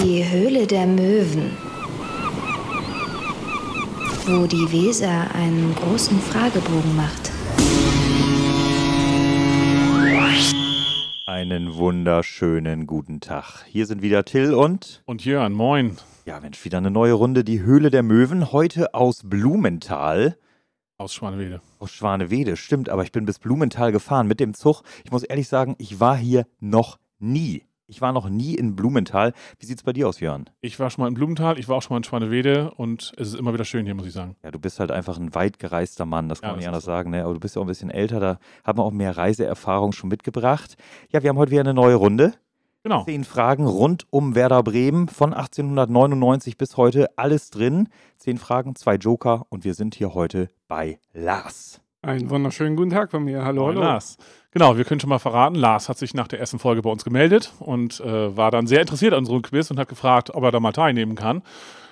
Die Höhle der Möwen. Wo die Weser einen großen Fragebogen macht. Einen wunderschönen guten Tag. Hier sind wieder Till und. Und Jörn, moin. Ja, Mensch, wieder eine neue Runde. Die Höhle der Möwen. Heute aus Blumenthal. Aus Schwanewede. Aus Schwanewede, stimmt, aber ich bin bis Blumenthal gefahren mit dem Zug. Ich muss ehrlich sagen, ich war hier noch nie. Ich war noch nie in Blumenthal. Wie sieht es bei dir aus, Jörn? Ich war schon mal in Blumenthal, ich war auch schon mal in Schwanewede und es ist immer wieder schön hier, muss ich sagen. Ja, du bist halt einfach ein weit gereister Mann, das kann Ja, man nicht anders so. sagen. Ne? Aber du bist ja auch ein bisschen älter, da hat man auch mehr Reiseerfahrung schon mitgebracht. Ja, wir haben heute wieder eine neue Runde. Genau. Zehn Fragen rund um Werder Bremen von 1899 bis heute. Alles drin. Zehn Fragen, zwei Joker und wir sind hier heute bei Lars. Einen wunderschönen guten Tag von mir. Hallo, Moin, hallo. Lars. Genau, wir können schon mal verraten, Lars hat sich nach der ersten Folge bei uns gemeldet und äh, war dann sehr interessiert an unserem Quiz und hat gefragt, ob er da mal teilnehmen kann.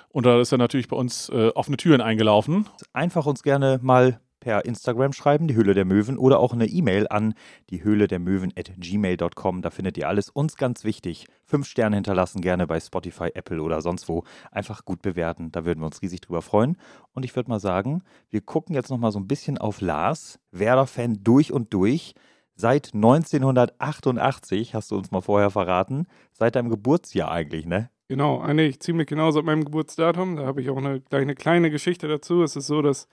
Und da ist er natürlich bei uns äh, offene Türen eingelaufen. Einfach uns gerne mal per Instagram schreiben, die Höhle der Möwen, oder auch eine E-Mail an die Höhle der Möwen at gmail.com. Da findet ihr alles. Uns ganz wichtig. Fünf Sterne hinterlassen, gerne bei Spotify, Apple oder sonst wo. Einfach gut bewerten. Da würden wir uns riesig drüber freuen. Und ich würde mal sagen, wir gucken jetzt nochmal so ein bisschen auf Lars. Werder-Fan durch und durch. Seit 1988, hast du uns mal vorher verraten. Seit deinem Geburtsjahr eigentlich, ne? Genau, eigentlich ziemlich genau seit meinem Geburtsdatum. Da habe ich auch eine, gleich eine kleine Geschichte dazu. Es ist so, dass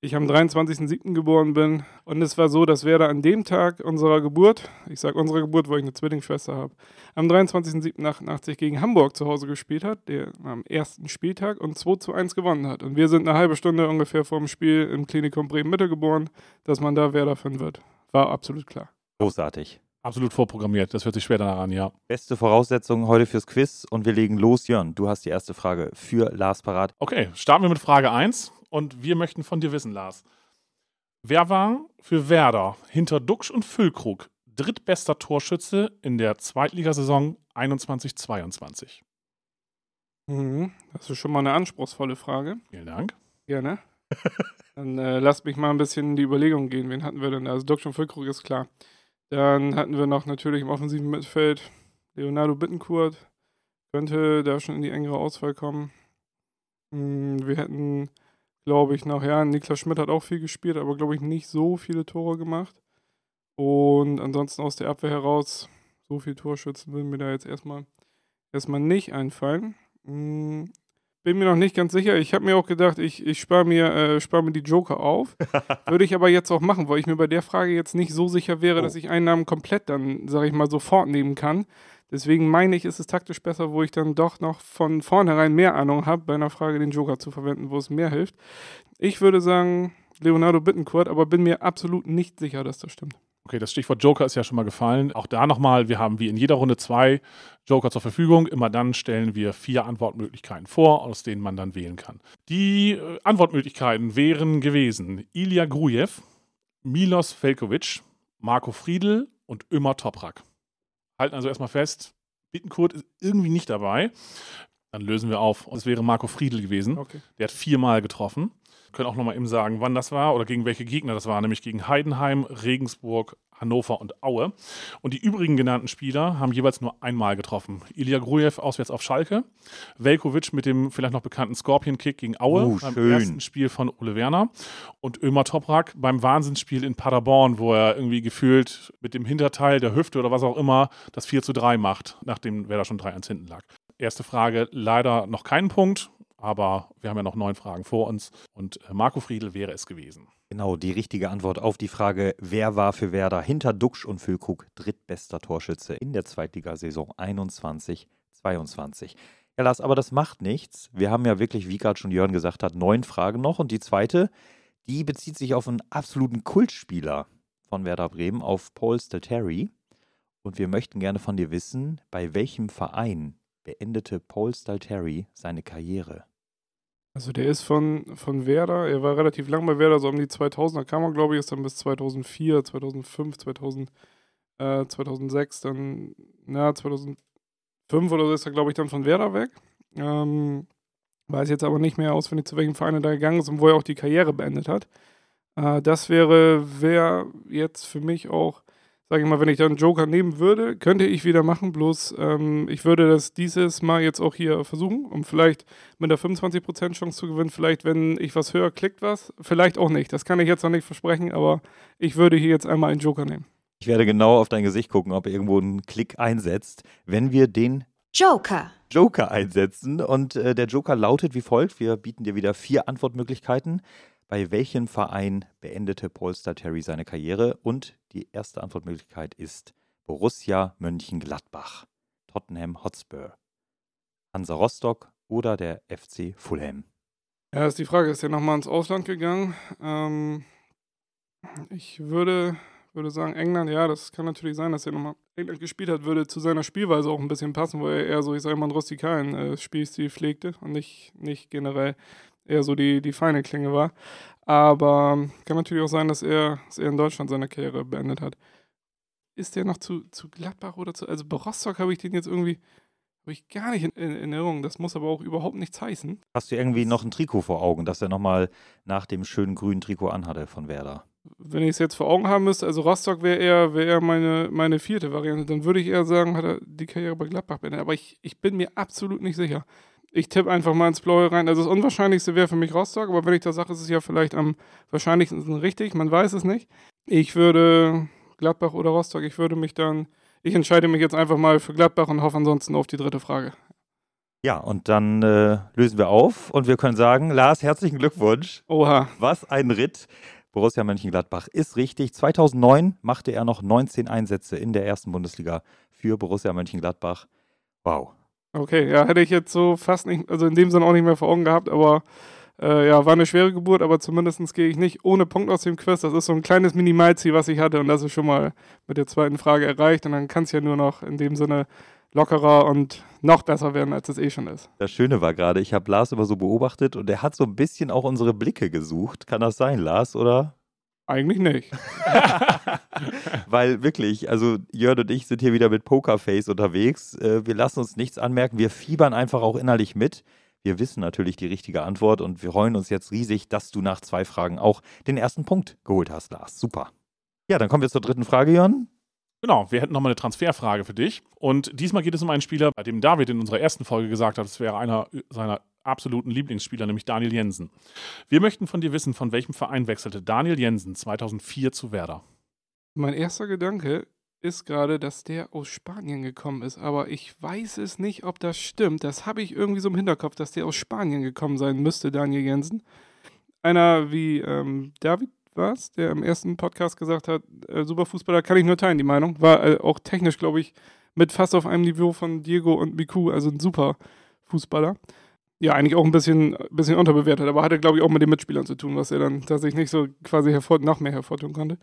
ich am 23.07. geboren bin. Und es war so, dass Werder an dem Tag unserer Geburt, ich sage unserer Geburt, weil ich eine Zwillingsschwester habe, am 23.07.88 gegen Hamburg zu Hause gespielt hat, der am ersten Spieltag und 2 zu 1 gewonnen hat. Und wir sind eine halbe Stunde ungefähr vor dem Spiel im Klinikum Bremen-Mitte geboren, dass man da Werder-Fan wird. War absolut klar. Großartig. Absolut vorprogrammiert, das hört sich schwer danach an, ja. Beste Voraussetzungen heute fürs Quiz und wir legen los. Jörn, du hast die erste Frage für Lars parat. Okay, starten wir mit Frage 1 und wir möchten von dir wissen, Lars. Wer war für Werder hinter Duxch und Füllkrug drittbester Torschütze in der Zweitligasaison 21-22? Mhm. Das ist schon mal eine anspruchsvolle Frage. Vielen Dank. Gerne. Dann äh, lasst mich mal ein bisschen in die Überlegung gehen. Wen hatten wir denn? da? Also Dr. Füllkrug ist klar. Dann hatten wir noch natürlich im offensiven Mittelfeld Leonardo Bittencourt. Könnte da schon in die engere Auswahl kommen. Hm, wir hätten, glaube ich, ja, Niklas Schmidt hat auch viel gespielt, aber glaube ich nicht so viele Tore gemacht. Und ansonsten aus der Abwehr heraus, so viele Torschützen würden mir da jetzt erstmal, erstmal nicht einfallen. Bin mir noch nicht ganz sicher. Ich habe mir auch gedacht, ich, ich spare mir, äh, spar mir die Joker auf. Würde ich aber jetzt auch machen, weil ich mir bei der Frage jetzt nicht so sicher wäre, Oh. dass ich einen Namen komplett dann, sage ich mal, sofort nehmen kann. Deswegen meine ich, ist es taktisch besser, wo ich dann doch noch von vornherein mehr Ahnung habe, bei einer Frage den Joker zu verwenden, wo es mehr hilft. Ich würde sagen Leonardo Bittencourt, aber bin mir absolut nicht sicher, dass das stimmt. Okay, das Stichwort Joker ist ja schon mal gefallen. Auch da nochmal, wir haben wie in jeder Runde zwei Joker zur Verfügung. Immer dann stellen wir vier Antwortmöglichkeiten vor, aus denen man dann wählen kann. Die äh, Antwortmöglichkeiten wären gewesen Ilya Grujew, Milos Velkovic, Marco Friedl und Ömer Toprak. Halten also erstmal fest, Bittenkurt ist irgendwie nicht dabei. Dann lösen wir auf. Es wäre Marco Friedl gewesen. Okay. Der hat viermal getroffen. Können auch nochmal eben sagen, wann das war oder gegen welche Gegner das war, nämlich gegen Heidenheim, Regensburg, Hannover und Aue. Und die übrigen genannten Spieler haben jeweils nur einmal getroffen. Ilya Grujew auswärts auf Schalke, Velkovic mit dem vielleicht noch bekannten Scorpion-Kick gegen Aue Oh, beim ersten Spiel von Ole Werner und Ömer Toprak beim Wahnsinnsspiel in Paderborn, wo er irgendwie gefühlt mit dem Hinterteil der Hüfte oder was auch immer das 4 zu 3 macht, nachdem Werder schon 3-1 hinten lag. Erste Frage, leider noch keinen Punkt, aber wir haben ja noch neun Fragen vor uns und äh, Marco Friedl wäre es gewesen. Genau, die richtige Antwort auf die Frage, wer war für Werder hinter Duxch und Füllkrug drittbester Torschütze in der Zweitligasaison 21-22. Ja, Lars, aber das macht nichts. Wir haben ja wirklich, wie gerade schon Jörn gesagt hat, neun Fragen noch. Und die zweite, die bezieht sich auf einen absoluten Kultspieler von Werder Bremen, auf Paul Stalteri. Und wir möchten gerne von dir wissen, bei welchem Verein beendete Paul Stalteri seine Karriere? Also der ist von, von Werder, er war relativ lang bei Werder, so um die 2000er kam er, glaube ich, ist dann bis 2004, 2005, 2000, äh, 2006, dann, na, 2005 oder so ist er, glaube ich, dann von Werder weg. Ähm, weiß jetzt aber nicht mehr auswendig, zu welchem Verein er da gegangen ist und wo er auch die Karriere beendet hat. Äh, das wäre, wer jetzt für mich auch sage ich mal, wenn ich da einen Joker nehmen würde, könnte ich wieder machen. Bloß ähm, ich würde das dieses Mal jetzt auch hier versuchen, um vielleicht mit einer 25% Chance zu gewinnen. Vielleicht, wenn ich was höre, klickt was. Vielleicht auch nicht. Das kann ich jetzt noch nicht versprechen, aber ich würde hier jetzt einmal einen Joker nehmen. Ich werde genau auf dein Gesicht gucken, ob irgendwo ein Klick einsetzt, wenn wir den Joker. Joker einsetzen. Und äh, der Joker lautet wie folgt: Wir bieten dir wieder vier Antwortmöglichkeiten. Bei welchem Verein beendete Polestar Terry seine Karriere? Und die erste Antwortmöglichkeit ist Borussia Mönchengladbach, Tottenham Hotspur, Hansa Rostock oder der FC Fulham. Ja, ist die Frage, ist er nochmal ins Ausland gegangen? Ähm, ich würde, würde sagen, England, ja, das kann natürlich sein, dass er nochmal England gespielt hat, würde zu seiner Spielweise auch ein bisschen passen, weil er eher so, ich sage mal, einen rustikalen äh, Spielstil pflegte und nicht, nicht generell eher so die, die feine Klinge war. Aber kann natürlich auch sein, dass er, dass er in Deutschland seine Karriere beendet hat. Ist der noch zu, zu Gladbach oder zu. Also bei Rostock habe ich den jetzt irgendwie. Habe ich gar nicht in, in, Erinnerung. Das muss aber auch überhaupt nichts heißen. Hast du irgendwie noch ein Trikot vor Augen, das er nochmal nach dem schönen grünen Trikot anhatte von Werder? Wenn ich es jetzt vor Augen haben müsste, also Rostock wäre eher, wär eher meine, meine vierte Variante, dann würde ich eher sagen, hat er die Karriere bei Gladbach beendet. Aber ich, ich bin mir absolut nicht sicher. Ich tippe einfach mal ins Blaue rein. Also das Unwahrscheinlichste wäre für mich Rostock, aber wenn ich das sage, ist es ja vielleicht am wahrscheinlichsten richtig. Man weiß es nicht. Ich würde Gladbach oder Rostock, ich würde mich dann, ich entscheide mich jetzt einfach mal für Gladbach und hoffe ansonsten auf die dritte Frage. Ja, und dann äh, lösen wir auf und wir können sagen, Lars, herzlichen Glückwunsch. Oha. Was ein Ritt. Borussia Mönchengladbach ist richtig. 2009 machte er noch 19 Einsätze in der ersten Bundesliga für Borussia Mönchengladbach. Wow. Okay, ja, hätte ich jetzt so fast nicht, also in dem Sinne auch nicht mehr vor Augen gehabt, aber äh, ja, war eine schwere Geburt, aber zumindest gehe ich nicht ohne Punkt aus dem Quiz. Das ist so ein kleines Minimalziel, was ich hatte und das ist schon mal mit der zweiten Frage erreicht und dann kann es ja nur noch in dem Sinne lockerer und noch besser werden, als es eh schon ist. Das Schöne war gerade, ich habe Lars immer so beobachtet und er hat so ein bisschen auch unsere Blicke gesucht. Kann das sein, Lars, oder? Eigentlich nicht. Weil wirklich, also Jörn und ich sind hier wieder mit Pokerface unterwegs. Äh, wir lassen uns nichts anmerken. Wir fiebern einfach auch innerlich mit. Wir wissen natürlich die richtige Antwort und wir freuen uns jetzt riesig, dass du nach zwei Fragen auch den ersten Punkt geholt hast, Lars. Super. Ja, dann kommen wir zur dritten Frage, Jörn. Genau, wir hätten nochmal eine Transferfrage für dich. Und diesmal geht es um einen Spieler, bei dem David in unserer ersten Folge gesagt hat, es wäre einer seiner absoluten Lieblingsspieler, nämlich Daniel Jensen. Wir möchten von dir wissen, von welchem Verein wechselte Daniel Jensen 2004 zu Werder? Mein erster Gedanke ist gerade, dass der aus Spanien gekommen ist, aber ich weiß es nicht, ob das stimmt. Das habe ich irgendwie so im Hinterkopf, dass der aus Spanien gekommen sein müsste, Daniel Jensen. Einer wie ähm, David war es, der im ersten Podcast gesagt hat, äh, super Fußballer, kann ich nur teilen, die Meinung. War äh, auch technisch, glaube ich, mit fast auf einem Niveau von Diego und Miku, also ein super Fußballer ja, eigentlich auch ein bisschen, bisschen unterbewertet, aber hatte, glaube ich, auch mit den Mitspielern zu tun, was er dann tatsächlich nicht so quasi hervor, noch mehr hervortun konnte.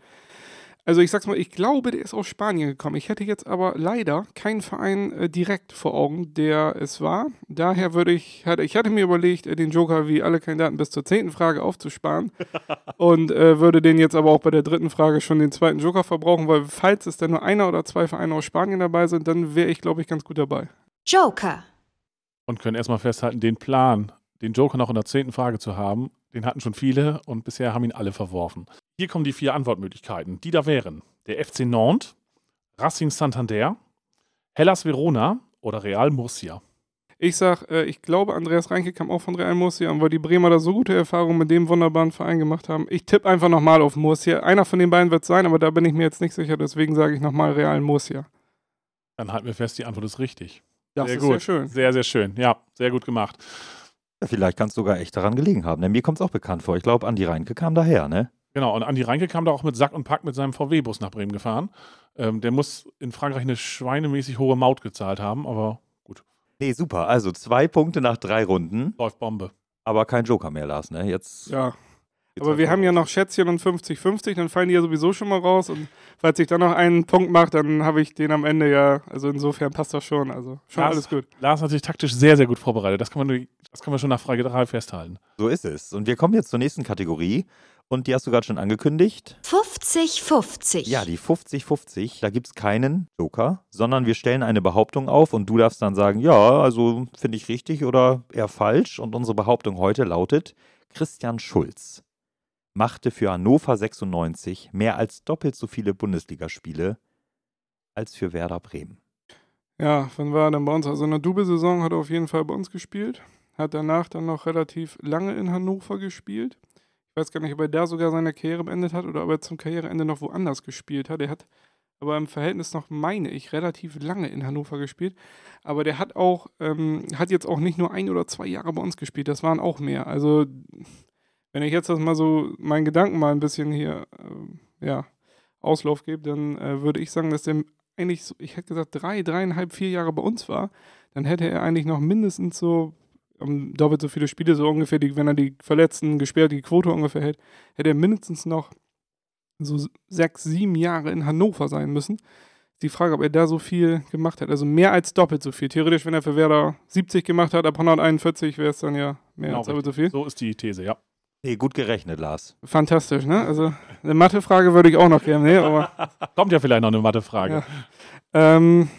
Also ich sag's mal, ich glaube, der ist aus Spanien gekommen. Ich hätte jetzt aber leider keinen Verein äh, direkt vor Augen, der es war. Daher würde ich, hatte, ich hatte mir überlegt, äh, den Joker wie alle Kandidaten bis zur zehnten Frage aufzusparen und äh, würde den jetzt aber auch bei der dritten Frage schon den zweiten Joker verbrauchen, weil falls es dann nur einer oder zwei Vereine aus Spanien dabei sind, dann wäre ich, glaube ich, ganz gut dabei. Joker und können erstmal festhalten, den Plan, den Joker noch in der zehnten Frage zu haben, den hatten schon viele und bisher haben ihn alle verworfen. Hier kommen die vier Antwortmöglichkeiten, die da wären der FC Nantes, Racing Santander, Hellas Verona oder Real Murcia. Ich sag, äh, ich glaube, Andreas Reinke kam auch von Real Murcia und weil die Bremer da so gute Erfahrungen mit dem wunderbaren Verein gemacht haben. Ich tippe einfach nochmal auf Murcia. Einer von den beiden wird es sein, aber da bin ich mir jetzt nicht sicher, deswegen sage ich nochmal Real Murcia. Dann halten wir fest, die Antwort ist richtig. Das sehr gut. sehr schön. Sehr, sehr schön. Ja, sehr gut gemacht. Ja, vielleicht kann es sogar echt daran gelegen haben. Denn mir kommt es auch bekannt vor. Ich glaube, Andi Reinke kam daher, ne? Genau, und Andi Reinke kam da auch mit Sack und Pack mit seinem VW-Bus nach Bremen gefahren. Ähm, der muss in Frankreich eine schweinemäßig hohe Maut gezahlt haben, aber gut. Nee, super. Also zwei Punkte nach drei Runden. Läuft Bombe. Aber kein Joker mehr, Lars, ne? Jetzt. Ja, aber wir haben ja noch Schätzchen und 50-50, dann fallen die ja sowieso schon mal raus. Und falls ich dann noch einen Punkt mache, dann habe ich den am Ende ja. Also insofern passt das schon. Also schon Lars, alles gut. Lars hat sich taktisch sehr, sehr gut vorbereitet. Das kann man, das kann man schon nach Frage 3 festhalten. So ist es. Und wir kommen jetzt zur nächsten Kategorie. Und die hast du gerade schon angekündigt. 50-50. Ja, die 50-50. Da gibt es keinen Joker, sondern wir stellen eine Behauptung auf und du darfst dann sagen, ja, also finde ich richtig oder eher falsch. Und unsere Behauptung heute lautet, Christian Schulz machte für Hannover 96 mehr als doppelt so viele Bundesligaspiele als für Werder Bremen. Ja, wann war er denn bei uns? Also in der Double-Saison hat er auf jeden Fall bei uns gespielt. Hat danach dann noch relativ lange in Hannover gespielt. Ich weiß gar nicht, ob er da sogar seine Karriere beendet hat oder ob er zum Karriereende noch woanders gespielt hat. Er hat aber im Verhältnis noch, meine ich, relativ lange in Hannover gespielt. Aber der hat auch, ähm, hat jetzt auch nicht nur ein oder zwei Jahre bei uns gespielt, das waren auch mehr. Also, wenn ich jetzt das mal so, meinen Gedanken mal ein bisschen hier, äh, ja, Auslauf gebe, dann äh, würde ich sagen, dass der eigentlich, so, ich hätte gesagt, drei, dreieinhalb, vier Jahre bei uns war, dann hätte er eigentlich noch mindestens so um, doppelt so viele Spiele, so ungefähr, die, wenn er die Verletzten gesperrt, die Quote ungefähr hält, hätte er mindestens noch so sechs, sieben Jahre in Hannover sein müssen. Die Frage, ob er da so viel gemacht hat. Also mehr als doppelt so viel. Theoretisch, wenn er für Werder 70 gemacht hat, ab 141 wäre es dann ja mehr Genau, als doppelt so viel. So ist die These, ja. Nee, gut gerechnet, Lars. Fantastisch, ne? Also eine Mathefrage würde ich auch noch gerne, ne? Aber Kommt ja vielleicht noch eine Mathefrage. Ja. ähm,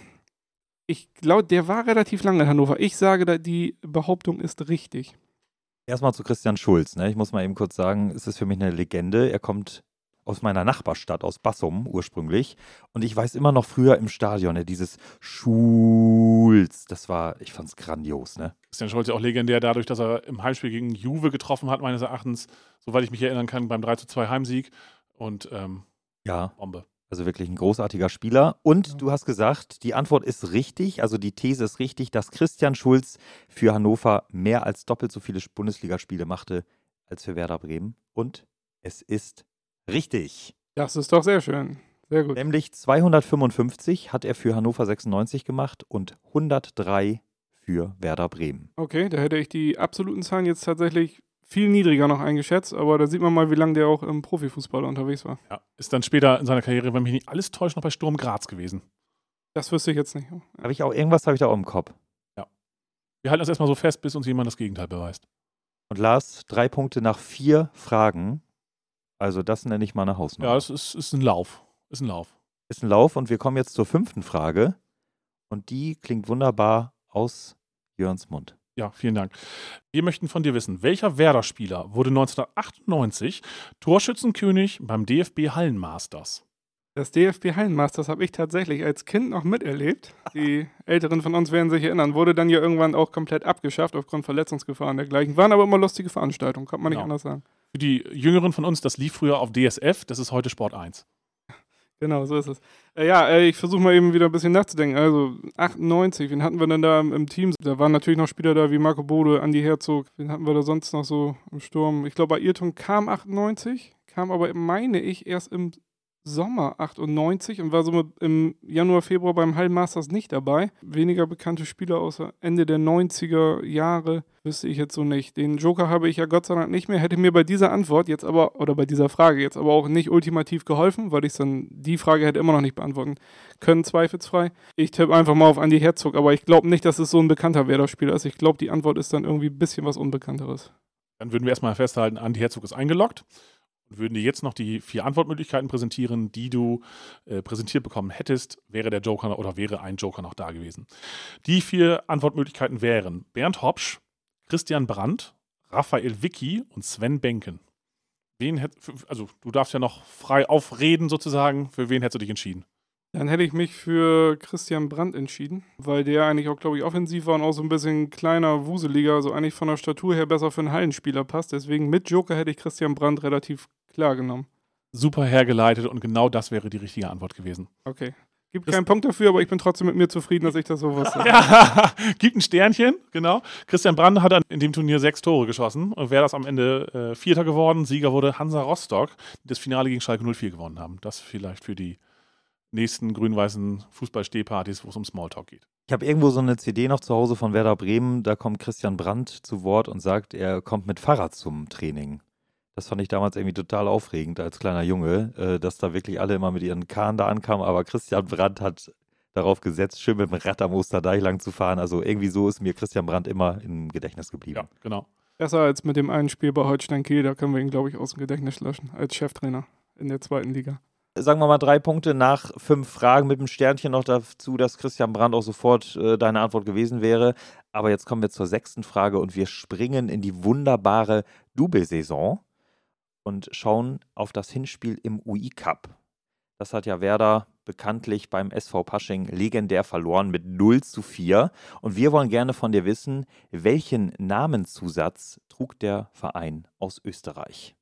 ich glaube, der war relativ lange in Hannover. Ich sage, da, die Behauptung ist richtig. Erstmal zu Christian Schulz. Ne? Ich muss mal eben kurz sagen, es ist für mich eine Legende. Er kommt aus meiner Nachbarstadt, aus Bassum ursprünglich. Und ich weiß immer noch früher im Stadion, ne, dieses Schulz, das war, ich fand's grandios, ne? Christian Scholz ja auch legendär dadurch, dass er im Heimspiel gegen Juve getroffen hat, meines Erachtens, soweit ich mich erinnern kann, beim 3 zu 2 Heimsieg. Und ähm, Ja, Bombe. also wirklich ein großartiger Spieler. Und Ja. du hast gesagt, die Antwort ist richtig, also die These ist richtig, dass Christian Schulz für Hannover mehr als doppelt so viele Bundesligaspiele machte als für Werder Bremen. Und es ist richtig. Das ist doch sehr schön. Sehr gut. Nämlich 255 hat er für Hannover 96 gemacht und 103 für Werder Bremen. Okay, da hätte ich die absoluten Zahlen jetzt tatsächlich viel niedriger noch eingeschätzt, aber da sieht man mal, wie lange der auch im Profifußball unterwegs war. Ja, ist dann später in seiner Karriere, wenn mich nicht alles täuscht, noch bei Sturm Graz gewesen. Das wüsste ich jetzt nicht. Habe ich auch irgendwas habe ich da auch im Kopf. Wir halten das erstmal so fest, bis uns jemand das Gegenteil beweist. Und Lars, drei Punkte nach vier Fragen. Also das nenne ich mal eine Hausnummer. Ja, es ist, ist ein Lauf. Ist ein Lauf. ist ein Lauf und wir kommen jetzt zur fünften Frage. Und die klingt wunderbar aus Jörns Mund. Ja, vielen Dank. Wir möchten von dir wissen, welcher Werder-Spieler wurde 1998 Torschützenkönig beim DFB Hallenmasters? Das DFB Hallenmasters habe ich tatsächlich als Kind noch miterlebt. Die Älteren von uns werden sich erinnern. Wurde dann ja irgendwann auch komplett abgeschafft aufgrund Verletzungsgefahr und dergleichen. Waren aber immer lustige Veranstaltungen, kann man nicht Genau. anders sagen. Für die Jüngeren von uns, das lief früher auf DSF, das ist heute Sport 1. Genau, so ist es. Äh, ja, äh, ich versuche mal eben wieder ein bisschen nachzudenken. Also 98, wen hatten wir denn da im, im Team? Da waren natürlich noch Spieler da wie Marco Bode, Andi Herzog. Wen hatten wir da sonst noch so im Sturm? Ich glaube, bei Ayrton kam 98, kam aber, meine ich, erst im Sommer 98 und war somit im Januar, Februar beim Hallenmasters nicht dabei. Weniger bekannte Spieler außer Ende der 90er Jahre wüsste ich jetzt so nicht. Den Joker habe ich ja Gott sei Dank nicht mehr. Hätte mir bei dieser Antwort jetzt aber, oder bei dieser Frage jetzt aber auch nicht ultimativ geholfen, weil ich dann die Frage hätte immer noch nicht beantworten können, zweifelsfrei. Ich tippe einfach mal auf Andi Herzog, aber ich glaube nicht, dass es so ein bekannter Werder-Spieler ist. Ich glaube, die Antwort ist dann irgendwie ein bisschen was Unbekannteres. Dann würden wir erstmal festhalten, Andi Herzog ist eingeloggt und würden dir jetzt noch die vier Antwortmöglichkeiten präsentieren, die du äh, präsentiert bekommen hättest, wäre der Joker oder wäre ein Joker noch da gewesen. Die vier Antwortmöglichkeiten wären Bernd Hopsch, Christian Brandt, Raphael Vicky und Sven Benken. Wen hätt, also du darfst ja noch frei aufreden sozusagen. Für wen hättest du dich entschieden? Dann hätte ich mich für Christian Brandt entschieden, weil der eigentlich auch, glaube ich, offensiv war und auch so ein bisschen kleiner, wuseliger, also eigentlich von der Statur her besser für einen Hallenspieler passt. Deswegen mit Joker hätte ich Christian Brandt relativ klar genommen. Super hergeleitet und genau das wäre die richtige Antwort gewesen. Okay. Gibt Das- keinen Punkt dafür, aber ich bin trotzdem mit mir zufrieden, dass ich das so wusste. Ja, gibt ein Sternchen, genau. Christian Brand hat dann in dem Turnier sechs Tore geschossen und wäre das am Ende äh, Vierter geworden. Sieger wurde Hansa Rostock, die das Finale gegen Schalke 04 gewonnen haben. Das vielleicht für die nächsten grün-weißen Fußballstehpartys, wo es um Smalltalk geht. Ich habe irgendwo so eine CD noch zu Hause von Werder Bremen. Da kommt Christian Brandt zu Wort und sagt, er kommt mit Fahrrad zum Training. Das fand ich damals irgendwie total aufregend als kleiner Junge, äh, dass da wirklich alle immer mit ihren Kahn da ankamen. Aber Christian Brandt hat darauf gesetzt, schön mit dem Rad am Osterdeich lang zu fahren. Also irgendwie so ist mir Christian Brandt immer im Gedächtnis geblieben. Ja, genau. Besser als mit dem einen Spiel bei Holstein Kiel, da können wir ihn, glaube ich, aus dem Gedächtnis löschen, als Cheftrainer in der zweiten Liga. Sagen wir mal drei Punkte nach fünf Fragen mit dem Sternchen noch dazu, dass Christian Brandt auch sofort äh, deine Antwort gewesen wäre. Aber jetzt kommen wir zur sechsten Frage und wir springen in die wunderbare Double-Saison und schauen auf das Hinspiel im UI Cup. Das hat ja Werder bekanntlich beim SV Pasching legendär verloren mit 0 zu 4. Und wir wollen gerne von dir wissen, welchen Namenszusatz trug der Verein aus Österreich?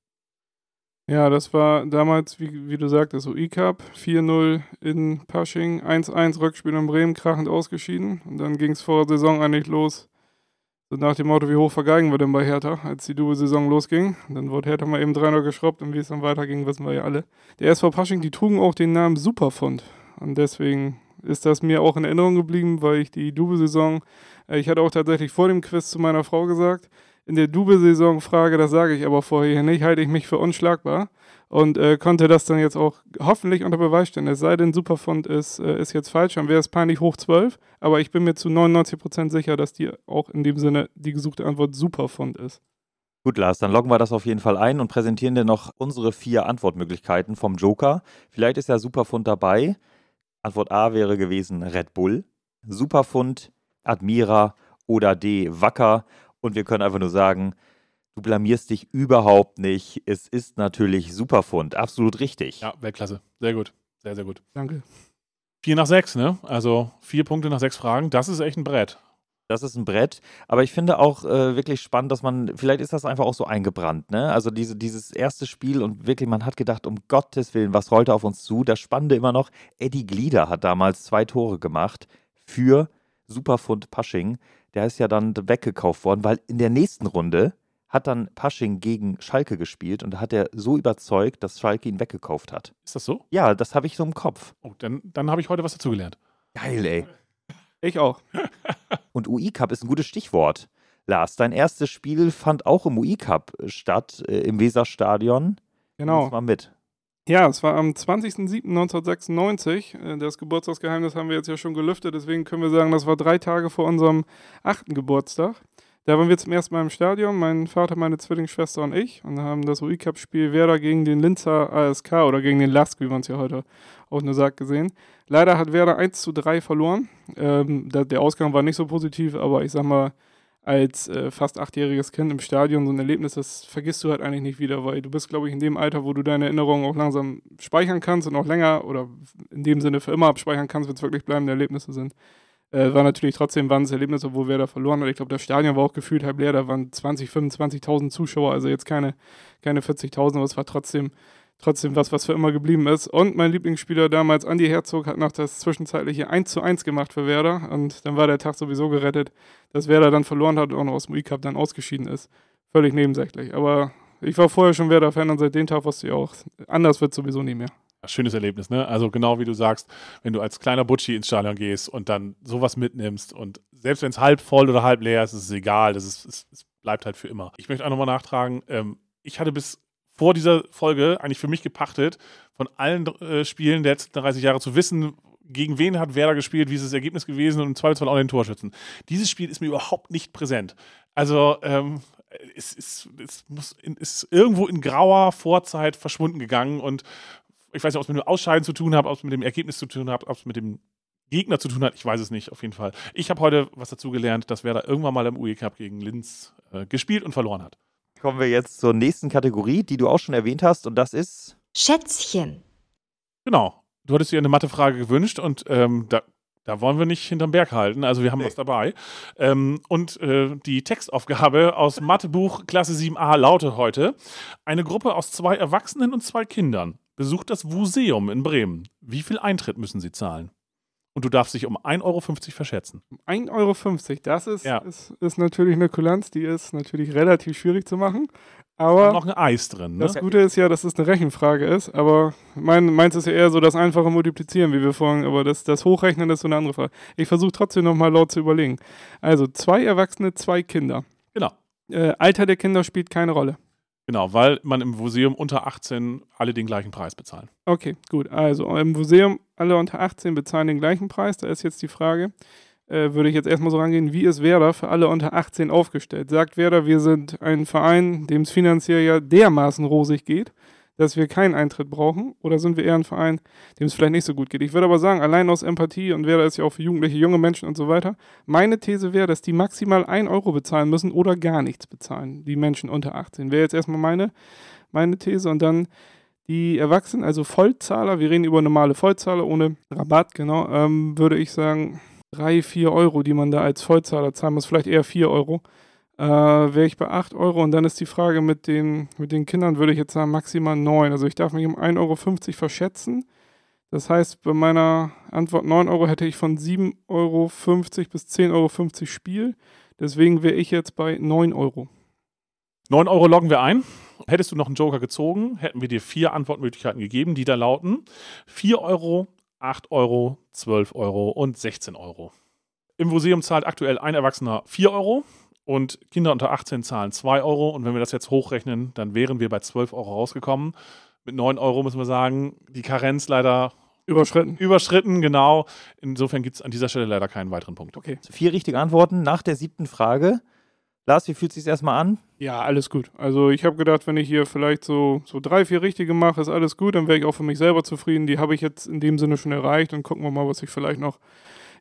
Ja, das war damals, wie, wie du sagtest, UI-Cup, 4-0 in Pasching, 1-1 Rückspiel in Bremen, krachend ausgeschieden. Und dann ging es vor der Saison eigentlich los. So nach dem Motto, wie hoch vergeigen wir denn bei Hertha, als die Double-Saison losging. Dann wurde Hertha mal eben 3 geschrubbt und wie es dann weiterging, wissen wir ja alle. Der SV Pasching, die trugen auch den Namen Superfund. Und deswegen ist das mir auch in Erinnerung geblieben, weil ich die Double-Saison, äh, ich hatte auch tatsächlich vor dem Quiz zu meiner Frau gesagt, in der Double-Saison-Frage, das sage ich aber vorher nicht, halte ich mich für unschlagbar und äh, konnte das dann jetzt auch hoffentlich unter Beweis stellen. Es sei denn, Superfund ist, äh, ist jetzt falsch, dann wäre es peinlich hoch 12, aber ich bin mir zu 99% sicher, dass die auch in dem Sinne die gesuchte Antwort Superfund ist. Gut, Lars, dann loggen wir das auf jeden Fall ein und präsentieren dir noch unsere vier Antwortmöglichkeiten vom Joker. Vielleicht ist ja Superfund dabei. Antwort A wäre gewesen Red Bull, Superfund, Admira oder D, Wacker. Und wir können einfach nur sagen, du blamierst dich überhaupt nicht. Es ist natürlich Superfund. Absolut richtig. Ja, Weltklasse. Sehr gut. Sehr, sehr gut. Danke. Vier nach sechs, ne? Also vier Punkte nach sechs Fragen. Das ist echt ein Brett. Das ist ein Brett. Aber ich finde auch äh, wirklich spannend, dass man, vielleicht ist das einfach auch so eingebrannt, ne? Also diese, dieses erste Spiel und wirklich, man hat gedacht, um Gottes Willen, was rollte auf uns zu? Das Spannende immer noch, Eddie Glieder hat damals zwei Tore gemacht für Superfund Pasching der ist ja dann weggekauft worden, weil in der nächsten Runde hat dann Pasching gegen Schalke gespielt und da hat er so überzeugt, dass Schalke ihn weggekauft hat. Ist das so? Ja, das habe ich so im Kopf. Oh, dann, dann habe ich heute was dazugelernt. Geil, ey. Ich auch. und UI-Cup ist ein gutes Stichwort. Lars, dein erstes Spiel fand auch im UI-Cup statt, äh, im Weserstadion. Genau. Nimm mal mit. Ja, es war am 20.07.1996. Äh, das Geburtstagsgeheimnis haben wir jetzt ja schon gelüftet, deswegen können wir sagen, das war drei Tage vor unserem achten Geburtstag. Da waren wir zum ersten Mal im Stadion, mein Vater, meine Zwillingsschwester und ich, und haben das UI-Cup-Spiel Werder gegen den Linzer ASK oder gegen den Lask, wie man es ja heute auch nur sagt, gesehen. Leider hat Werder 1 zu 3 verloren. Ähm, der Ausgang war nicht so positiv, aber ich sag mal, als äh, fast achtjähriges Kind im Stadion so ein Erlebnis, das vergisst du halt eigentlich nicht wieder, weil du bist, glaube ich, in dem Alter, wo du deine Erinnerungen auch langsam speichern kannst und auch länger oder in dem Sinne für immer abspeichern kannst, wenn es wirklich bleibende Erlebnisse sind. Äh, war natürlich trotzdem waren es Erlebnisse, obwohl wer da verloren hat. Ich glaube, das Stadion war auch gefühlt halb leer, da waren 20, 25.000 Zuschauer, also jetzt keine, keine 40.000, aber es war trotzdem trotzdem was, was für immer geblieben ist. Und mein Lieblingsspieler damals, Andy Herzog, hat noch das zwischenzeitliche 1 zu 1 gemacht für Werder. Und dann war der Tag sowieso gerettet, dass Werder dann verloren hat und auch noch aus dem E-Cup dann ausgeschieden ist. Völlig nebensächlich. Aber ich war vorher schon Werder-Fan und seit dem Tag wusste ich auch, anders wird sowieso nie mehr. Schönes Erlebnis, ne? Also genau wie du sagst, wenn du als kleiner Butschi ins Stadion gehst und dann sowas mitnimmst und selbst wenn es halb voll oder halb leer ist, ist es egal. Das ist, es, es bleibt halt für immer. Ich möchte auch nochmal nachtragen, ähm, ich hatte bis vor dieser Folge eigentlich für mich gepachtet, von allen äh, Spielen der letzten 30 Jahre zu wissen, gegen wen hat Werder gespielt, wie ist das Ergebnis gewesen und im Zweifelsfall auch den Torschützen. Dieses Spiel ist mir überhaupt nicht präsent. Also, ähm, es, es, es muss in, ist irgendwo in grauer Vorzeit verschwunden gegangen und ich weiß nicht, ob es mit dem Ausscheiden zu tun hat, ob es mit dem Ergebnis zu tun hat, ob es mit dem Gegner zu tun hat, ich weiß es nicht, auf jeden Fall. Ich habe heute was dazu gelernt, dass Werder irgendwann mal im UE Cup gegen Linz äh, gespielt und verloren hat kommen wir jetzt zur nächsten Kategorie, die du auch schon erwähnt hast, und das ist Schätzchen. Genau. Du hattest dir eine Mathefrage gewünscht und ähm, da, da wollen wir nicht hinterm Berg halten. Also wir haben nee. was dabei. Ähm, und äh, die Textaufgabe aus Mathebuch Klasse 7a lautet heute: Eine Gruppe aus zwei Erwachsenen und zwei Kindern besucht das Museum in Bremen. Wie viel Eintritt müssen sie zahlen? Und du darfst dich um 1,50 Euro verschätzen. 1,50 Euro, das ist, ja. ist, ist natürlich eine Kulanz, die ist natürlich relativ schwierig zu machen. Aber noch ein Eis drin. Ne? Das Gute ist ja, dass es eine Rechenfrage ist, aber mein, meins ist ja eher so das einfache Multiplizieren, wie wir vorhin, aber das, das Hochrechnen ist so eine andere Frage. Ich versuche trotzdem nochmal laut zu überlegen. Also zwei Erwachsene, zwei Kinder. Genau. Äh, Alter der Kinder spielt keine Rolle. Genau, weil man im Museum unter 18 alle den gleichen Preis bezahlen. Okay, gut. Also im Museum alle unter 18 bezahlen den gleichen Preis. Da ist jetzt die Frage, äh, würde ich jetzt erstmal so rangehen, wie ist Werder für alle unter 18 aufgestellt? Sagt Werder, wir sind ein Verein, dem es finanziell ja dermaßen rosig geht, dass wir keinen Eintritt brauchen? Oder sind wir eher ein Verein, dem es vielleicht nicht so gut geht? Ich würde aber sagen, allein aus Empathie und Werder ist ja auch für Jugendliche, junge Menschen und so weiter. Meine These wäre, dass die maximal 1 Euro bezahlen müssen oder gar nichts bezahlen, die Menschen unter 18. Wäre jetzt erstmal meine, meine These und dann Die Erwachsenen, also Vollzahler, wir reden über normale Vollzahler ohne Rabatt, genau, ähm, würde ich sagen, drei, vier Euro, die man da als Vollzahler zahlen muss, vielleicht eher vier Euro. Äh, Wäre ich bei 8 Euro und dann ist die Frage mit den, mit den Kindern, würde ich jetzt sagen, maximal 9. Also ich darf mich um 1,50 Euro verschätzen. Das heißt, bei meiner Antwort 9 Euro hätte ich von 7,50 Euro bis 10,50 Euro Spiel. Deswegen wäre ich jetzt bei 9 Euro. 9 Euro loggen wir ein. Hättest du noch einen Joker gezogen, hätten wir dir vier Antwortmöglichkeiten gegeben, die da lauten 4 Euro, 8 Euro, 12 Euro und 16 Euro. Im Museum zahlt aktuell ein Erwachsener 4 Euro und Kinder unter 18 zahlen 2 Euro. Und wenn wir das jetzt hochrechnen, dann wären wir bei 12 Euro rausgekommen. Mit 9 Euro müssen wir sagen, die Karenz leider Überschritten. überschritten, genau. Insofern gibt es an dieser Stelle leider keinen weiteren Punkt. Okay. Vier richtige Antworten nach der siebten Frage. Lars, wie fühlt es sich erstmal an? Ja, alles gut. Also ich habe gedacht, wenn ich hier vielleicht so, so drei, vier richtige mache, ist alles gut, dann wäre ich auch für mich selber zufrieden. Die habe ich jetzt in dem Sinne schon erreicht und gucken wir mal, was ich vielleicht noch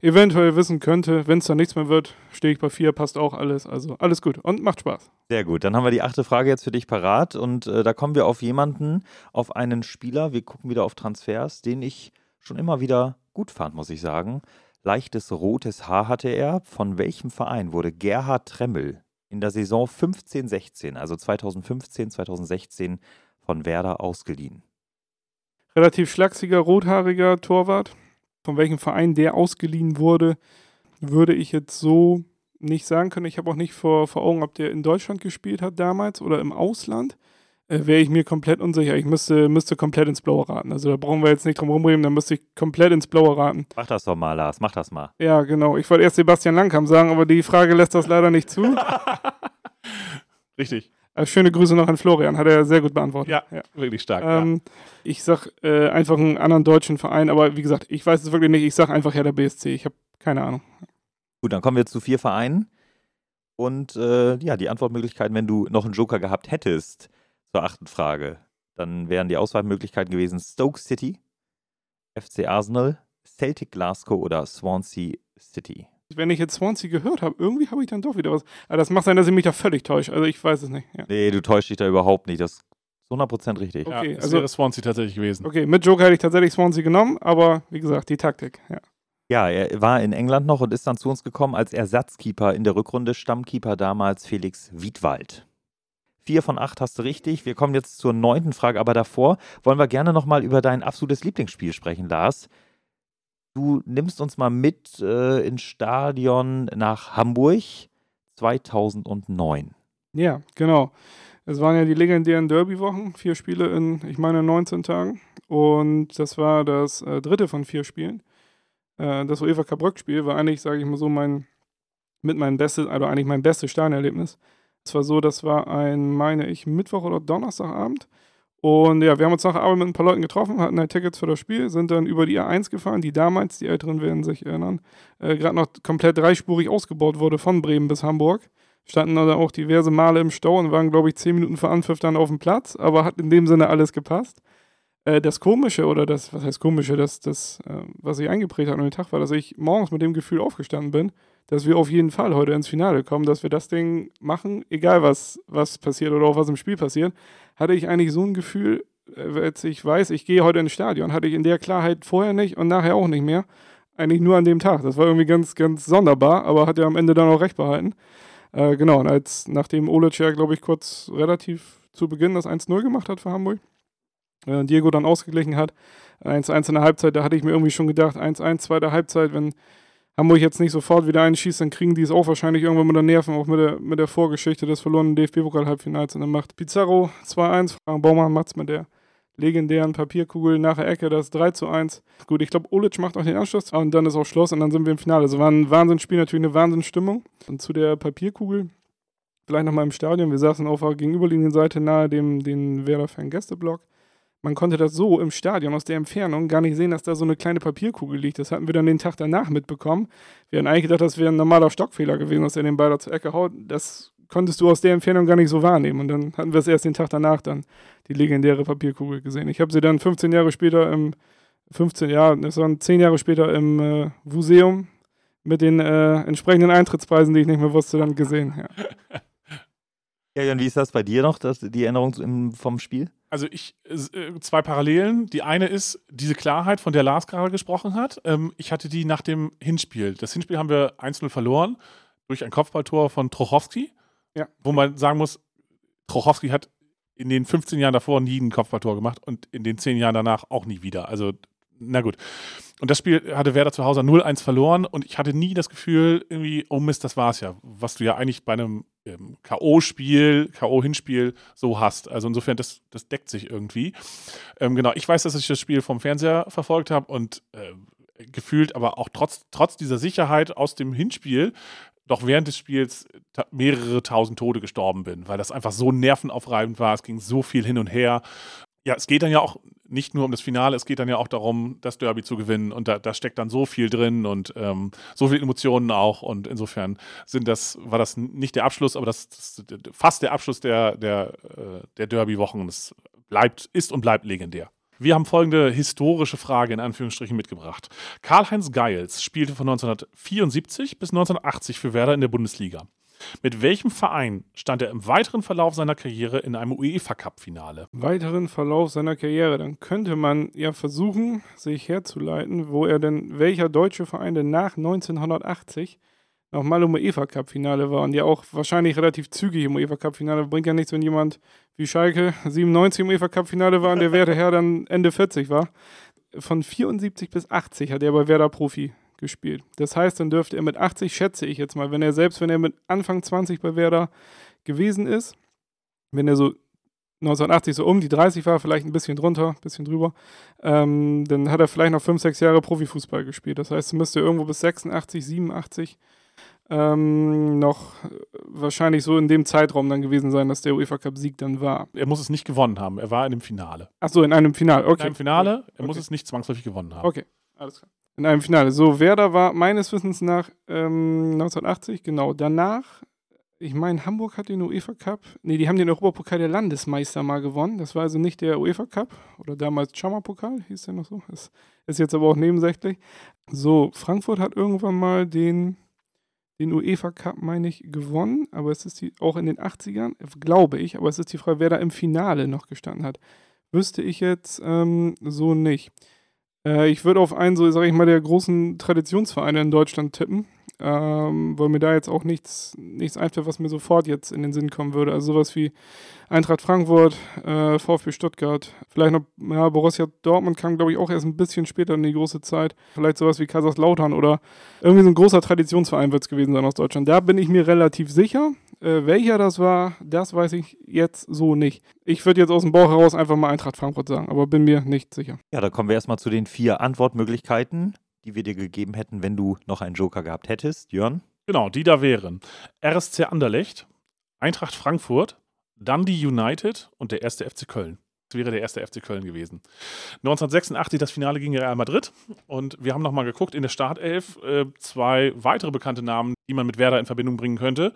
eventuell wissen könnte. Wenn es dann nichts mehr wird, stehe ich bei vier, passt auch alles. Also alles gut und macht Spaß. Sehr gut, dann haben wir die achte Frage jetzt für dich parat und äh, da kommen wir auf jemanden, auf einen Spieler, wir gucken wieder auf Transfers, den ich schon immer wieder gut fand, muss ich sagen. Leichtes rotes Haar hatte er. Von welchem Verein wurde Gerhard Tremmel in der Saison 15-16, also 2015, 2016 von Werder ausgeliehen? Relativ schlachsiger, rothaariger Torwart. Von welchem Verein der ausgeliehen wurde, würde ich jetzt so nicht sagen können. Ich habe auch nicht vor, vor Augen, ob der in Deutschland gespielt hat damals oder im Ausland. Äh, Wäre ich mir komplett unsicher. Ich müsste, müsste komplett ins Blaue raten. Also da brauchen wir jetzt nicht drum rumreden, da müsste ich komplett ins Blaue raten. Mach das doch mal, Lars, mach das mal. Ja, genau. Ich wollte erst Sebastian Langkamp sagen, aber die Frage lässt das leider nicht zu. Richtig. Also schöne Grüße noch an Florian, hat er sehr gut beantwortet. Ja, wirklich stark. Ähm, Ich sag äh, einfach einen anderen deutschen Verein, aber wie gesagt, ich weiß es wirklich nicht. Ich sag einfach ja der BSC. Ich habe keine Ahnung. Gut, dann kommen wir zu vier Vereinen. Und äh, ja, die Antwortmöglichkeiten, wenn du noch einen Joker gehabt hättest zur achten Frage, dann wären die Auswahlmöglichkeiten gewesen Stoke City, FC Arsenal, Celtic Glasgow oder Swansea City. Wenn ich jetzt Swansea gehört habe, irgendwie habe ich dann doch wieder was. Aber das macht sein, dass ich mich da völlig täusche. Also ich weiß es nicht. Ja. Nee, du täuschst dich da überhaupt nicht. Das ist zu 100% richtig. ja, okay, es also- wäre Swansea tatsächlich gewesen. Okay, mit Joker hätte ich tatsächlich Swansea genommen, aber wie gesagt, die Taktik. Ja. Ja, er war in England noch und ist dann zu uns gekommen als Ersatzkeeper in der Rückrunde, Stammkeeper damals Felix Wiedwald. Vier von acht hast du richtig. Wir kommen jetzt zur neunten Frage, aber davor wollen wir gerne nochmal über dein absolutes Lieblingsspiel sprechen, Lars. Du nimmst uns mal mit äh, ins Stadion nach Hamburg 2009. Ja, genau. Es waren ja die legendären Derby-Wochen, vier Spiele in, ich meine, 19 Tagen. Und das war das äh, dritte von vier Spielen. Äh, das UEFA Cup Rückspiel war eigentlich, sage ich mal so, mein, mit mein bestes, also eigentlich mein bestes Stadionerlebnis. Es war so, das war ein, meine ich, Mittwoch oder Donnerstagabend. Und ja, wir haben uns nach Arbeit mit ein paar Leuten getroffen, hatten halt Tickets für das Spiel, sind dann über die A1 gefahren, die damals, die Älteren werden sich erinnern, äh, gerade noch komplett dreispurig ausgebaut wurde von Bremen bis Hamburg. Standen dann auch diverse Male im Stau und waren, glaube ich, zehn Minuten vor Anpfiff dann auf dem Platz, aber hat in dem Sinne alles gepasst. Äh, das Komische oder das, was heißt Komische, das, das äh, was sich eingeprägt hat an den Tag war, dass ich morgens mit dem Gefühl aufgestanden bin, dass wir auf jeden Fall heute ins Finale kommen, dass wir das Ding machen, egal was, was passiert oder auch was im Spiel passiert, hatte ich eigentlich so ein Gefühl, äh, als ich weiß, ich gehe heute ins Stadion, hatte ich in der Klarheit vorher nicht und nachher auch nicht mehr. Eigentlich nur an dem Tag. Das war irgendwie ganz, ganz sonderbar, aber hat ja am Ende dann auch recht behalten. Äh, genau, und als nachdem Olic ja, glaube ich, kurz relativ zu Beginn das 1-0 gemacht hat für Hamburg, äh, Diego dann ausgeglichen hat, 1-1 in der Halbzeit, da hatte ich mir irgendwie schon gedacht, 1-1, zweite Halbzeit, wenn Hamburg jetzt nicht sofort wieder einschießt, dann kriegen die es auch wahrscheinlich irgendwann mit der Nerven, auch mit der, mit der Vorgeschichte des verlorenen DFB-Pokal-Halbfinals. Und dann macht Pizarro 2-1, Frank Baumann macht's mit der legendären Papierkugel nach der Ecke, das 3 zu 1. Gut, ich glaube, Olic macht auch den Anschluss und dann ist auch Schluss und dann sind wir im Finale. Also war ein Wahnsinnsspiel, natürlich eine Wahnsinnsstimmung. Und zu der Papierkugel, vielleicht nochmal im Stadion, wir saßen auf der gegenüberliegenden Seite nahe dem den Werder-Fan-Gästeblock. Man konnte das so im Stadion aus der Entfernung gar nicht sehen, dass da so eine kleine Papierkugel liegt. Das hatten wir dann den Tag danach mitbekommen. Wir hatten eigentlich gedacht, das wäre ein normaler Stockfehler gewesen, dass er den Ball da zur Ecke haut. Das konntest du aus der Entfernung gar nicht so wahrnehmen. Und dann hatten wir es erst den Tag danach dann, die legendäre Papierkugel gesehen. Ich habe sie dann 15 Jahre später im, 15 Jahre, das waren 10 Jahre später im äh, Museum mit den äh, entsprechenden Eintrittspreisen, die ich nicht mehr wusste, dann gesehen. Ja. Ja, Jan, wie ist das bei dir noch, das, die Erinnerung im, vom Spiel? Also ich, äh, zwei Parallelen. Die eine ist diese Klarheit, von der Lars gerade gesprochen hat. Ähm, ich hatte die nach dem Hinspiel. Das Hinspiel haben wir 1-0 verloren durch ein Kopfballtor von Trochowski. Ja. Wo man sagen muss, Trochowski hat in den 15 Jahren davor nie ein Kopfballtor gemacht und in den 10 Jahren danach auch nie wieder. Also, na gut. Und das Spiel hatte Werder zu Hause 0-1 verloren und ich hatte nie das Gefühl, irgendwie, oh Mist, das war's ja. Was du ja eigentlich bei einem ähm, K.O.-Spiel, K.O.-Hinspiel so hast. Also insofern, das, das deckt sich irgendwie. Ähm, genau, ich weiß, dass ich das Spiel vom Fernseher verfolgt habe und äh, gefühlt, aber auch trotz, trotz dieser Sicherheit aus dem Hinspiel doch während des Spiels mehrere tausend Tode gestorben bin, weil das einfach so nervenaufreibend war. Es ging so viel hin und her. Ja, es geht dann ja auch nicht nur um das Finale, es geht dann ja auch darum, das Derby zu gewinnen. Und da, da steckt dann so viel drin und ähm, so viele Emotionen auch. Und insofern sind das, war das nicht der Abschluss, aber das, das fast der Abschluss der, der, äh, der Derby-Wochen. Es bleibt, ist und bleibt legendär. Wir haben folgende historische Frage in Anführungsstrichen mitgebracht. Karl-Heinz Geils spielte von 1974 bis 1980 für Werder in der Bundesliga. Mit welchem Verein stand er im weiteren Verlauf seiner Karriere in einem UEFA-Cup-Finale? Weiteren Verlauf seiner Karriere, dann könnte man ja versuchen, sich herzuleiten, wo er denn, welcher deutsche Verein denn nach 1980 nochmal im UEFA Cup Finale war und ja auch wahrscheinlich relativ zügig im UEFA Cup Finale. Bringt ja nichts, wenn jemand wie Schalke 97 im UEFA Cup Finale war und der Werder Herr dann Ende 40 war. Von 74 bis 80 hat er bei Werder Profi gespielt. Das heißt, dann dürfte er mit 80, schätze ich jetzt mal, wenn er selbst, wenn er mit Anfang 20 bei Werder gewesen ist, wenn er so 1980 so um die 30 war, vielleicht ein bisschen drunter, ein bisschen drüber, ähm, dann hat er vielleicht noch 5, 6 Jahre Profifußball gespielt. Das heißt, müsste irgendwo bis 86, 87 ähm, noch wahrscheinlich so in dem Zeitraum dann gewesen sein, dass der UEFA Cup Sieg dann war. Er muss es nicht gewonnen haben. Er war in dem Finale. Ach so, in einem Finale. Okay. In einem Finale. Er okay. muss es nicht zwangsläufig gewonnen haben. Okay, alles klar. In einem Finale. So, Werder war meines Wissens nach ähm, 1980, genau. Danach, ich meine, Hamburg hat den UEFA Cup. Nee, die haben den Europapokal der Landesmeister mal gewonnen. Das war also nicht der UEFA Cup oder damals Chammer-Pokal, hieß der noch so. Das ist jetzt aber auch nebensächlich. So, Frankfurt hat irgendwann mal den den UEFA Cup, meine ich, gewonnen, aber es ist die, auch in den 80ern, glaube ich, aber es ist die Frage, wer da im Finale noch gestanden hat. Wüsste ich jetzt ähm, so nicht. Äh, ich würde auf einen, so sage ich mal, der großen Traditionsvereine in Deutschland tippen, ähm, weil mir da jetzt auch nichts, nichts einfällt, was mir sofort jetzt in den Sinn kommen würde. Also sowas wie Eintracht Frankfurt, äh, VfB Stuttgart, vielleicht noch, ja, Borussia Dortmund kam, glaube ich, auch erst ein bisschen später in die große Zeit. Vielleicht sowas wie Kaiserslautern oder irgendwie so ein großer Traditionsverein wird es gewesen sein aus Deutschland. Da bin ich mir relativ sicher. Äh, welcher das war, das weiß ich jetzt so nicht. Ich würde jetzt aus dem Bauch heraus einfach mal Eintracht Frankfurt sagen, aber bin mir nicht sicher. Ja, da kommen wir erstmal zu den vier Antwortmöglichkeiten, die wir dir gegeben hätten, wenn du noch einen Joker gehabt hättest. Jörn? Genau, die da wären RSC Anderlecht, Eintracht Frankfurt, Dundee United und der erste FC Köln. Wäre der erste FC Köln gewesen. 1986 das Finale gegen Real Madrid und wir haben nochmal geguckt in der Startelf äh, zwei weitere bekannte Namen, die man mit Werder in Verbindung bringen könnte,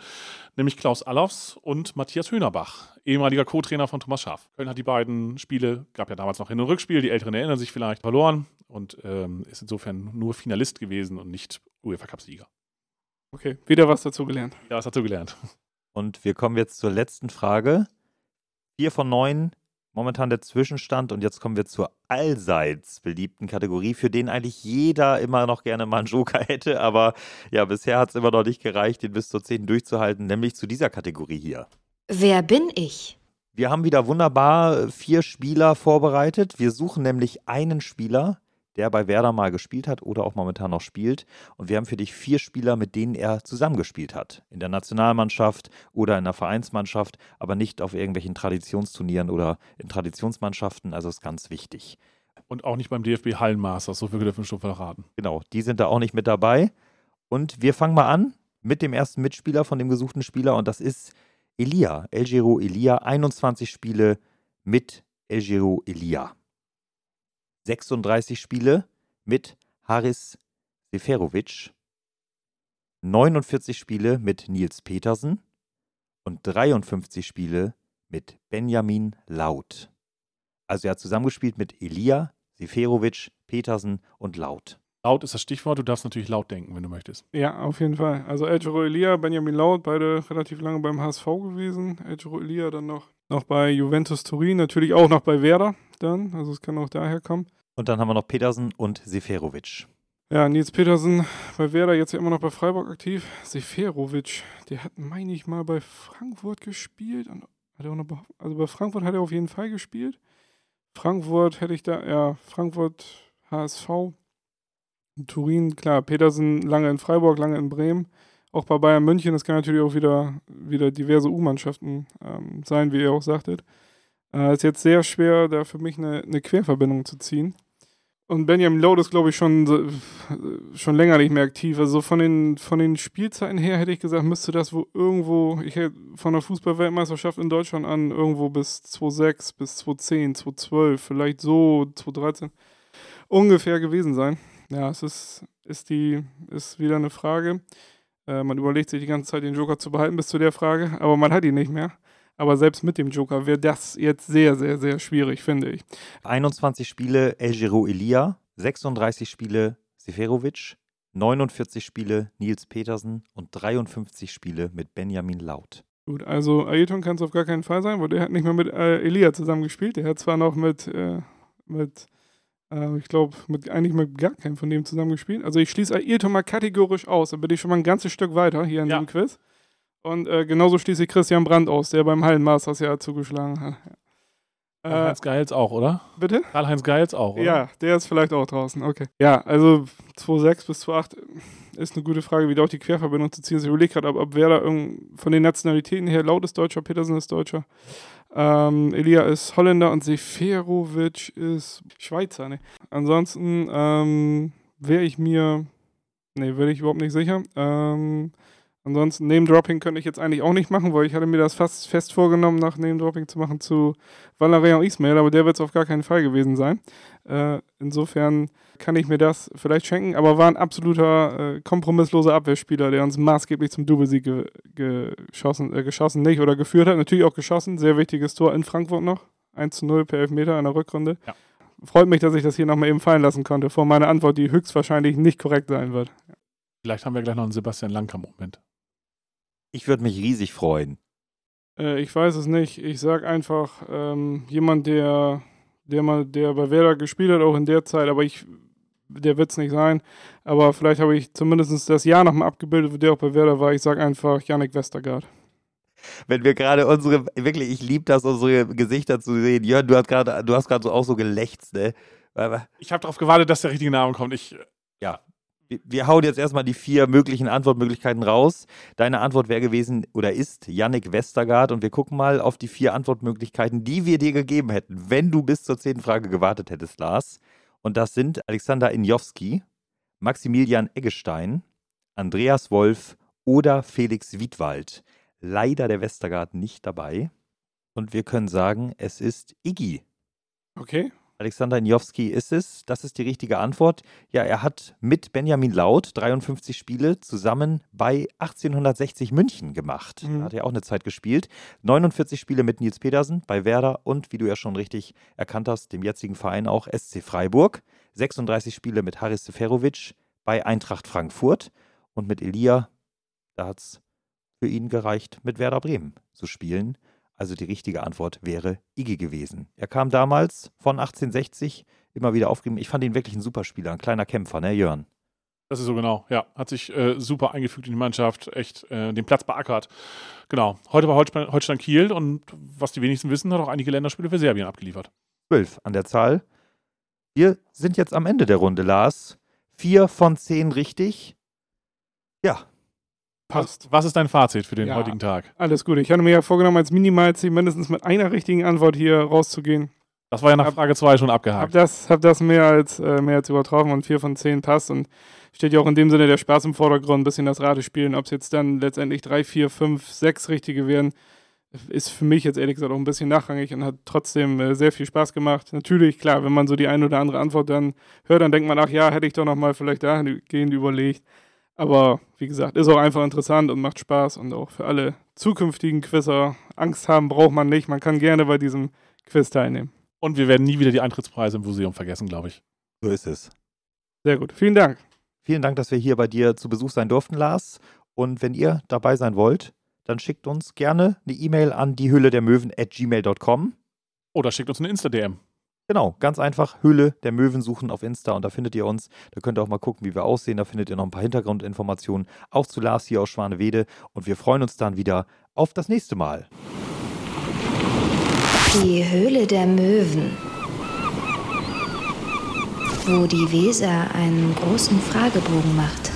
nämlich Klaus Allofs und Matthias Höhnerbach, ehemaliger Co-Trainer von Thomas Schaaf. Köln hat die beiden Spiele, gab ja damals noch Hin- und Rückspiel, die Älteren erinnern sich vielleicht, verloren und ähm, ist insofern nur Finalist gewesen und nicht UEFA Cup-Sieger. Okay, wieder was dazu gelernt. Ja, was dazu gelernt. Und wir kommen jetzt zur letzten Frage. Vier von neun, momentan der Zwischenstand. Und jetzt kommen wir zur allseits beliebten Kategorie, für den eigentlich jeder immer noch gerne mal einen Joker hätte. Aber ja, bisher hat es immer noch nicht gereicht, den bis zur 10 durchzuhalten, nämlich zu dieser Kategorie hier. Wer bin ich? Wir haben wieder wunderbar vier Spieler vorbereitet. Wir suchen nämlich einen Spieler, der bei Werder mal gespielt hat oder auch momentan noch spielt. Und wir haben für dich vier Spieler, mit denen er zusammengespielt hat. In der Nationalmannschaft oder in der Vereinsmannschaft, aber nicht auf irgendwelchen Traditionsturnieren oder in Traditionsmannschaften. Also ist ganz wichtig. Und auch nicht beim DFB Hallenmasters, so viel dürfen wir schon verraten. Genau, die sind da auch nicht mit dabei. Und wir fangen mal an mit dem ersten Mitspieler von dem gesuchten Spieler und das ist Elia, El Giro Elia. 21 Spiele mit El Giro Elia. 36 Spiele mit Haris Seferovic, 49 Spiele mit Nils Petersen und 53 Spiele mit Benjamin Laut. Also er hat zusammengespielt mit Elia, Seferovic, Petersen und Laut. Laut ist das Stichwort. Du darfst natürlich laut denken, wenn du möchtest. Ja, auf jeden Fall. Also Elgero Elia, Benjamin Laut, beide relativ lange beim HSV gewesen. Elgero Elia dann noch, noch bei Juventus Turin, natürlich auch noch bei Werder dann. Also es kann auch daher kommen. Und dann haben wir noch Petersen und Seferovic. Ja, Nils Petersen bei Werder, jetzt ja immer noch bei Freiburg aktiv. Seferovic, der hat, meine ich, mal bei Frankfurt gespielt. Er bei, also bei Frankfurt hat er auf jeden Fall gespielt. Frankfurt hätte ich da, ja, Frankfurt, HSV. Turin, klar, Petersen lange in Freiburg, lange in Bremen. Auch bei Bayern München, das kann natürlich auch wieder, wieder diverse U-Mannschaften ähm, sein, wie ihr auch sagtet. Äh, ist jetzt sehr schwer, da für mich eine, eine Querverbindung zu ziehen. Und Benjamin Lowe ist, glaube ich, schon, schon länger nicht mehr aktiv. Also von den, von den Spielzeiten her hätte ich gesagt, müsste das wo irgendwo, ich hätte von der Fußballweltmeisterschaft in Deutschland an, irgendwo bis 2006, bis 2010, 2012, vielleicht so 2013 ungefähr gewesen sein. Ja, es ist, ist, die, ist wieder eine Frage. Äh, man überlegt sich die ganze Zeit, den Joker zu behalten bis zu der Frage, aber man hat ihn nicht mehr. Aber selbst mit dem Joker wäre das jetzt sehr, sehr, sehr schwierig, finde ich. 21 Spiele El Giro Elia, 36 Spiele Seferovic, 49 Spiele Nils Petersen und 53 Spiele mit Benjamin Laut. Gut, also Ayrton kann es auf gar keinen Fall sein, weil der hat nicht mehr mit äh, Elia zusammengespielt. Der hat zwar noch mit, äh, mit äh, ich glaube, mit eigentlich mit gar keinem von dem zusammengespielt. Also ich schließe Ayrton mal kategorisch aus. Da bin ich schon mal ein ganzes Stück weiter hier in ja. dem Quiz. Und äh, genauso schließe ich Christian Brandt aus, der beim Hallenmasters ja zugeschlagen hat. Äh, Karl-Heinz Geils auch, oder? Bitte? Karl-Heinz Geils auch, oder? Ja, der ist vielleicht auch draußen, okay. Ja, also 2,6 bis 2,8 ist eine gute Frage, wieder auch die Querverbindung zu ziehen. Also ich überlege gerade, ob, ob wer da von den Nationalitäten her laut ist Deutscher, Petersen ist Deutscher. Ähm, Elia ist Holländer und Seferovic ist Schweizer, ne? Ansonsten ähm, wäre ich mir, ne, wäre ich überhaupt nicht sicher. Ähm, Ansonsten Name-Dropping könnte ich jetzt eigentlich auch nicht machen, weil ich hatte mir das fast fest vorgenommen, nach Name-Dropping zu machen zu Valerian Ismail, aber der wird es auf gar keinen Fall gewesen sein. Äh, insofern kann ich mir das vielleicht schenken, aber war ein absoluter äh, kompromissloser Abwehrspieler, der uns maßgeblich zum Doublesieg ge geschossen, äh, geschossen nicht oder geführt hat. Natürlich auch geschossen, sehr wichtiges Tor in Frankfurt noch. 1 zu 0 per Elfmeter in der Rückrunde. Ja. Freut mich, dass ich das hier nochmal eben fallen lassen konnte, vor meiner Antwort, die höchstwahrscheinlich nicht korrekt sein wird. Vielleicht haben wir gleich noch einen Sebastian Langkamp-Moment. Ich würde mich riesig freuen. Äh, ich weiß es nicht. Ich sag einfach, ähm, jemand, der, der mal, der bei Werder gespielt hat, auch in der Zeit, aber ich, der wird es nicht sein. Aber vielleicht habe ich zumindest das Jahr nochmal abgebildet, der auch bei Werder war. Ich sag einfach Yannick Westergaard. Wenn wir gerade unsere, wirklich, ich liebe das, unsere Gesichter zu sehen. Jörn, du hast gerade, du hast gerade so auch so gelächzt, ne? Ich habe darauf gewartet, dass der richtige Name kommt. Ich, ja, wir hauen jetzt erstmal die vier möglichen Antwortmöglichkeiten raus. Deine Antwort wäre gewesen oder ist Yannick Westergaard und wir gucken mal auf die vier Antwortmöglichkeiten, die wir dir gegeben hätten, wenn du bis zur zehnten Frage gewartet hättest, Lars. Und das sind Alexander Injowski, Maximilian Eggestein, Andreas Wolf oder Felix Wiedwald. Leider der Westergaard nicht dabei. Und wir können sagen, es ist Iggy. Okay. Alexander Njowski ist es. Das ist die richtige Antwort. Ja, er hat mit Benjamin Laut 53 Spiele zusammen bei 1860 München gemacht. Mhm. Da hat er auch eine Zeit gespielt. 49 Spiele mit Nils Pedersen bei Werder und, wie du ja schon richtig erkannt hast, dem jetzigen Verein auch SC Freiburg. 36 Spiele mit Haris Seferovic bei Eintracht Frankfurt und mit Elia, da hat es für ihn gereicht, mit Werder Bremen zu spielen. Also die richtige Antwort wäre Iggy gewesen. Er kam damals von 1860 immer wieder aufgegeben. Ich fand ihn wirklich ein super Spieler, ein kleiner Kämpfer, ne, Jörn? Das ist so genau, ja. Hat sich äh, super eingefügt in die Mannschaft, echt äh, den Platz beackert. Genau. Heute bei Holstein Kiel und was die wenigsten wissen, hat auch einige Länderspiele für Serbien abgeliefert. Zwölf an der Zahl. Wir sind jetzt am Ende der Runde, Lars. Vier von zehn richtig. Ja, Passt. Was ist dein Fazit für den ja, heutigen Tag? Alles gut. Ich hatte mir ja vorgenommen, als Minimalziel mindestens mit einer richtigen Antwort hier rauszugehen. Das war ja nach hab, Frage 2 schon abgehakt. Hab das, hab das mehr als, äh, mehr als übertroffen und 4 von 10 passt und steht ja auch in dem Sinne der Spaß im Vordergrund, ein bisschen das Ratespielen. Ob es jetzt dann letztendlich 3, 4, 5, 6 richtige wären, ist für mich jetzt ehrlich gesagt auch ein bisschen nachrangig und hat trotzdem äh, sehr viel Spaß gemacht. Natürlich, klar, wenn man so die eine oder andere Antwort dann hört, dann denkt man, ach ja, hätte ich doch nochmal vielleicht dahingehend überlegt. Aber wie gesagt, ist auch einfach interessant und macht Spaß und auch für alle zukünftigen Quizzer Angst haben braucht man nicht. Man kann gerne bei diesem Quiz teilnehmen. Und wir werden nie wieder die Eintrittspreise im Museum vergessen, glaube ich. So ist es. Sehr gut. Vielen Dank. Vielen Dank, dass wir hier bei dir zu Besuch sein durften, Lars. Und wenn ihr dabei sein wollt, dann schickt uns gerne eine E-Mail an die Höhle der Möwen at gmail.com. Oder schickt uns eine Insta-DM. Genau, ganz einfach Höhle der Möwen suchen auf Insta und da findet ihr uns. Da könnt ihr auch mal gucken, wie wir aussehen. Da findet ihr noch ein paar Hintergrundinformationen, auch zu Lars hier aus Schwanewede. Und wir freuen uns dann wieder auf das nächste Mal. Die Höhle der Möwen. Wo die Weser einen großen Fragebogen macht.